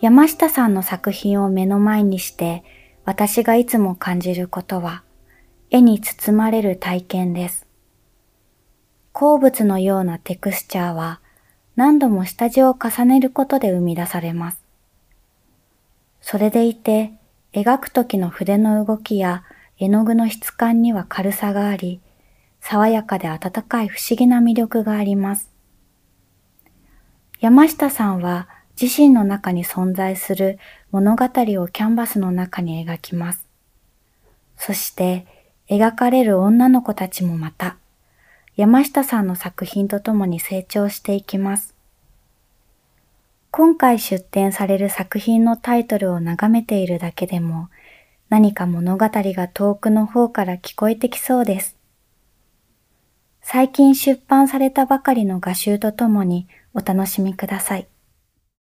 山下さんの作品を目の前にして私がいつも感じることは絵に包まれる体験です。鉱物のようなテクスチャーは何度も下地を重ねることで生み出されます。それでいて描く時の筆の動きや絵の具の質感には軽さがあり、爽やかで温かい不思議な魅力があります。山下さんは自身の中に存在する物語をキャンバスの中に描きます。そして描かれる女の子たちもまた山下さんの作品とともに成長していきます。今回出展される作品のタイトルを眺めているだけでも何か物語が遠くの方から聞こえてきそうです。最近出版されたばかりの画集とともにお楽しみください。